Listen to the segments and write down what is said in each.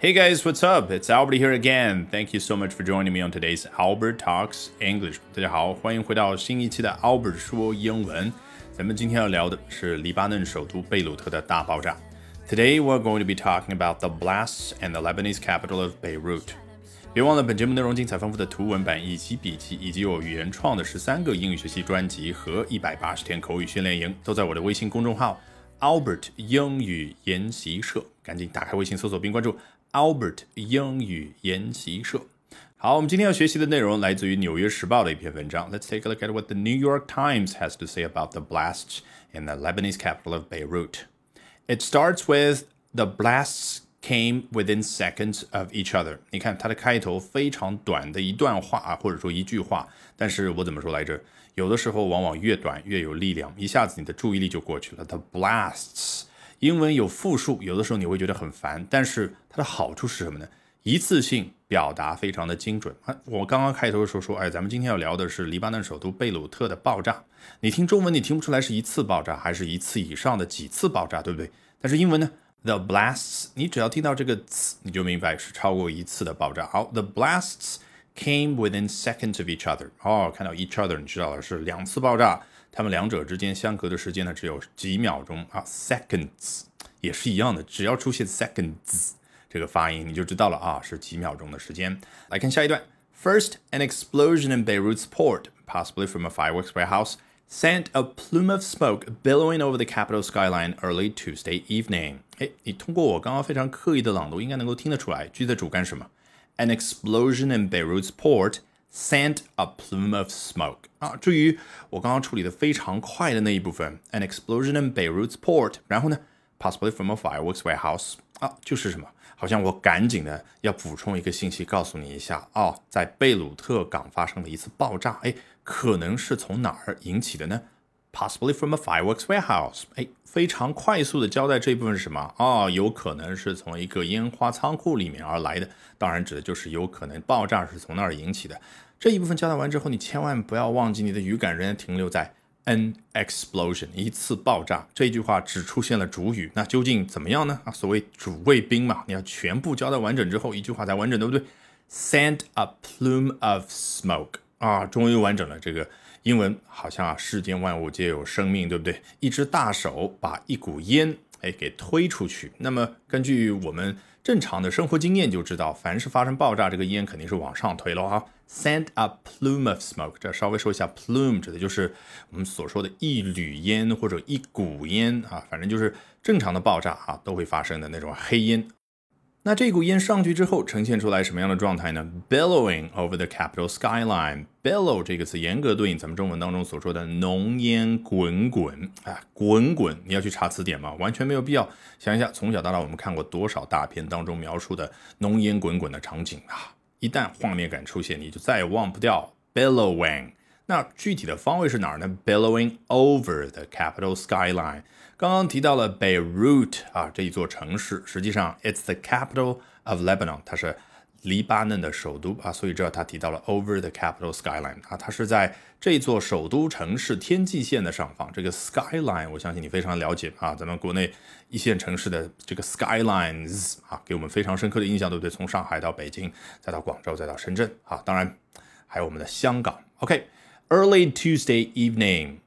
Hey guys, what's up? It's Albert here again. Thank you so much for joining me on today's Albert Talks English. 大家好，欢迎回到新一期的 Albert 说英文。咱们今天要聊的是黎巴嫩首都贝鲁特的大爆炸。Today we're going to be talking about the blasts and the Lebanese capital of Beirut. 别忘了，本节目内容精彩丰富的图文版以及笔记，以及有原创的十三个英语学习专辑和一百八十天口语训练营，都在我的微信公众号 Albert 英语研习社。赶紧打开微信搜索并关注。 Albert 英语研习社。好，我们今天要学习的内容来自于《纽约时报》的一篇文章。Let's take a look at what the New York Times has to say about the blasts in the Lebanese capital of Beirut. It starts with the blasts came within seconds of each other。你看它的开头非常短的一段话啊，或者说一句话，但是我怎么说来着？有的时候往往越短越有力量，一下子你的注意力就过去了。The blasts 英文有复数，有的时候你会觉得很烦，但是它的好处是什么呢？一次性表达非常的精准啊！我刚刚开头的时候说，哎，咱们今天要聊的是黎巴嫩首都贝鲁特的爆炸。你听中文，你听不出来是一次爆炸，还是一次以上的几次爆炸，对不对？但是英文呢，the blasts，你只要听到这个词，你就明白是超过一次的爆炸。好，the blasts came within seconds of each other。哦，看到 each other，你知道了是两次爆炸。它们两者之间相隔的时间呢，只有几秒钟啊，seconds 也是一样的，只要出现 seconds 这个发音，你就知道了啊，是几秒钟的时间。来看下一段，First, an explosion in Beirut's port, possibly from a fireworks warehouse, sent a plume of smoke billowing over the capital skyline early Tuesday evening。哎，你通过我刚刚非常刻意的朗读，应该能够听得出来，句子主干什么？An explosion in Beirut's port sent a plume of smoke 啊，至于我刚刚处理的非常快的那一部分，an explosion in Beirut's port，然后呢，possibly from a fireworks warehouse 啊，就是什么？好像我赶紧的要补充一个信息，告诉你一下哦，在贝鲁特港发生了一次爆炸，哎，可能是从哪儿引起的呢？Possibly from a fireworks warehouse。哎，非常快速的交代这一部分是什么？哦，有可能是从一个烟花仓库里面而来的。当然，指的就是有可能爆炸是从那儿引起的。这一部分交代完之后，你千万不要忘记你的语感仍然停留在 an explosion 一次爆炸这句话只出现了主语。那究竟怎么样呢？啊，所谓主谓宾嘛，你要全部交代完整之后，一句话才完整，对不对？Send a plume of smoke。啊，终于完整了这个。英文好像啊，世间万物皆有生命，对不对？一只大手把一股烟哎给推出去。那么根据我们正常的生活经验就知道，凡是发生爆炸，这个烟肯定是往上推了啊。Send a plume of smoke，这稍微说一下，plume 指的就是我们所说的一缕烟或者一股烟啊，反正就是正常的爆炸啊都会发生的那种黑烟。那这股烟上去之后，呈现出来什么样的状态呢？Billowing over the capital skyline。Billow 这个词严格对应咱们中文当中所说的浓烟滚滚啊，滚滚。你要去查词典吗？完全没有必要。想一下，从小到大我们看过多少大片当中描述的浓烟滚滚的场景啊？一旦晃面感出现，你就再也忘不掉 billowing。那具体的方位是哪儿呢？Billowing over the capital skyline。刚刚提到了 Beirut 啊，这一座城市，实际上 it's the capital of Lebanon，它是黎巴嫩的首都啊，所以这他提到了 over the capital skyline 啊，它是在这座首都城市天际线的上方。这个 skyline，我相信你非常了解啊，咱们国内一线城市的这个 skylines 啊，给我们非常深刻的印象，对不对？从上海到北京，再到广州，再到深圳啊，当然还有我们的香港。OK，early Tuesday evening。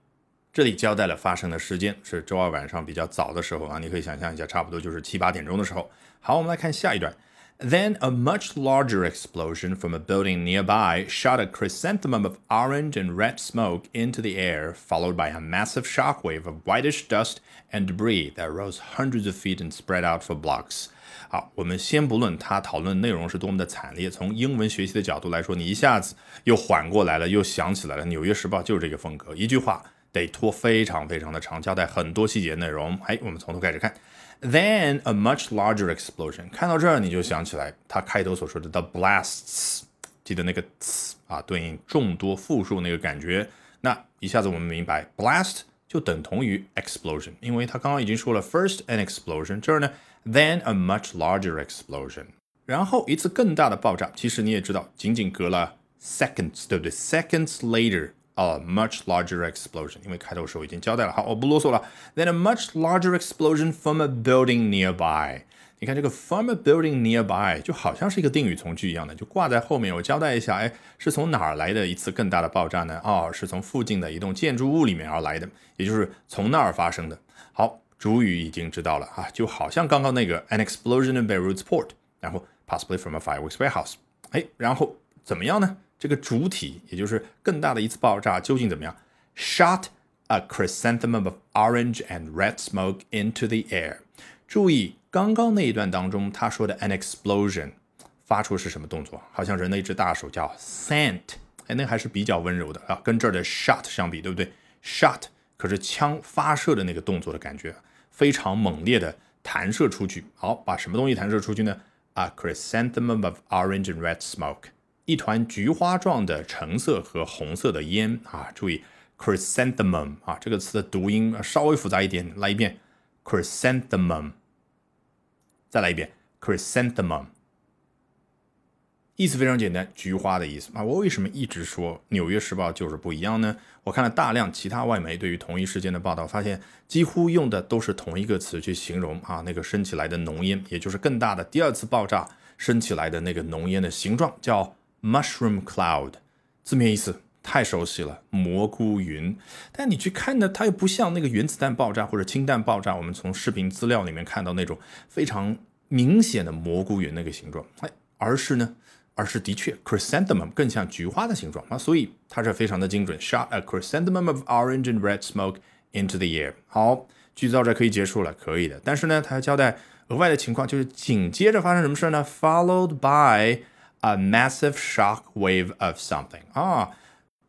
这里交代了发生的时间是周二晚上比较早的时候啊，你可以想象一下，差不多就是七八点钟的时候。好，我们来看下一段。Then a much larger explosion from a building nearby shot a chrysanthemum of orange and red smoke into the air, followed by a massive shockwave of whitish dust and debris that rose hundreds of feet and spread out for blocks. 好，我们先不论他讨论内容是多么的惨烈，从英文学习的角度来说，你一下子又缓过来了，又想起来了。《纽约时报》就是这个风格，一句话。得拖非常非常的长，交代很多细节内容。哎，我们从头开始看。 Then a much larger explosion。看到这儿你就想起来，它开头所说的 the blasts，记得那个词啊，对应众多复数那个感觉。那一下子我们明白，blast 就等同于 explosion，因为它刚刚已经说了 first an explosion，这儿呢 then a much larger explosion，然后一次更大的爆炸。其实你也知道，仅仅隔了 seconds，对不对？Seconds later。 A much larger explosion，因为开头时候已经交代了。好，我不啰嗦了。Then a much larger explosion from a building nearby。你看这个 from a building nearby 就好像是一个定语从句一样的，就挂在后面。我交代一下，哎，是从哪儿来的一次更大的爆炸呢？哦，是从附近的一栋建筑物里面而来的，也就是从那儿发生的。好，主语已经知道了啊，就好像刚刚那个 an explosion in Beirut's port，然后 possibly from a fireworks warehouse。哎，然后怎么样呢？这个主体，也就是更大的一次爆炸，究竟怎么样？Shot a chrysanthemum of orange and red smoke into the air。注意。刚刚那一段当中，他说的 an explosion 发出是什么动作？好像人的一只大手叫 sent，哎，那还是比较温柔的啊，跟这儿的 shot 相比，对不对？shot 可是枪发射的那个动作的感觉，非常猛烈的弹射出去。好，把什么东西弹射出去呢？A chrysanthemum of orange and red smoke，一团菊花状的橙色和红色的烟啊！注意 chrysanthemum 啊，这个词的读音稍微复杂一点，来一遍 chrysanthemum。再来一遍，chrysanthemum，意思非常简单，菊花的意思啊。我为什么一直说《纽约时报》就是不一样呢？我看了大量其他外媒对于同一事件的报道，发现几乎用的都是同一个词去形容啊，那个升起来的浓烟，也就是更大的第二次爆炸升起来的那个浓烟的形状，叫 mushroom cloud，字面意思。太熟悉了，蘑菇云。但你去看呢，它又不像那个原子弹爆炸或者氢弹爆炸，我们从视频资料里面看到那种非常明显的蘑菇云那个形状，哎，而是呢，而是的确 chrysanthemum 更像菊花的形状啊，所以它是非常的精准。Shot a chrysanthemum of orange and red smoke into the air。好，句子到这可以结束了，可以的。但是呢，它要交代额外的情况，就是紧接着发生什么事呢？Followed by a massive shock wave of something 啊。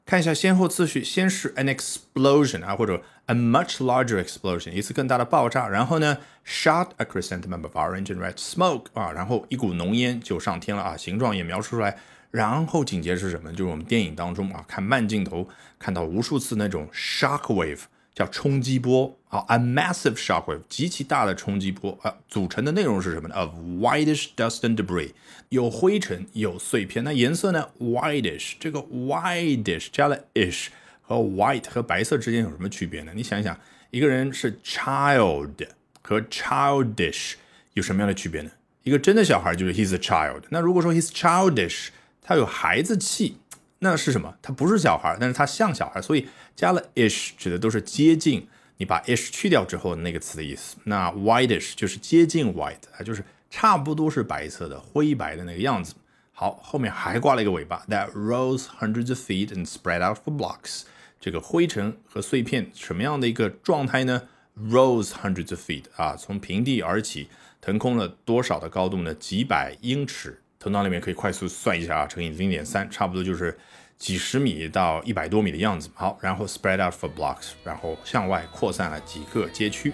看一下先后次序，先是 an explosion 啊，或者 a much larger explosion，一次更大的爆炸。然后呢，shot a chrysanthemum of orange and red smoke 啊，然后一股浓烟就上天了啊，形状也描述出来。然后紧接着是什么？就是我们电影当中啊，看慢镜头看到无数次那种 shock wave。叫冲击波啊，a massive shockwave，极其大的冲击波啊，组成的内容是什么呢？of whitish dust and debris，有灰尘，有碎片。那颜色呢？whitish，这个 whitish 加了 ish 和 white 和白色之间有什么区别呢？你想一想，一个人是 child 和 childish 有什么样的区别呢？一个真的小孩就是 he's a child，那如果说 he's childish，他有孩子气。那是什么？它不是小孩，但是它像小孩，所以加了 ish 指的都是接近。你把 ish 去掉之后那个词的意思。那 whitish 就是接近 white 啊，就是差不多是白色的、灰白的那个样子。好，后面还挂了一个尾巴，that rose hundreds of feet and spread out for blocks。这个灰尘和碎片什么样的一个状态呢？rose hundreds of feet 啊，从平地而起，腾空了多少的高度呢？几百英尺。头脑里面可以快速算一下啊，乘以零点三，差不多就是几十米到一百多米的样子。好，然后 spread out for blocks，然后向外扩散了几个街区。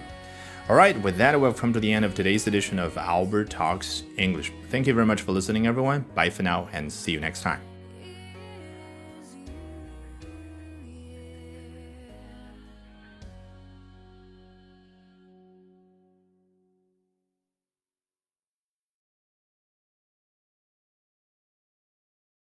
All right, with that, we've come to the end of today's edition of Albert Talks English. Thank you very much for listening, everyone. Bye for now, and see you next time.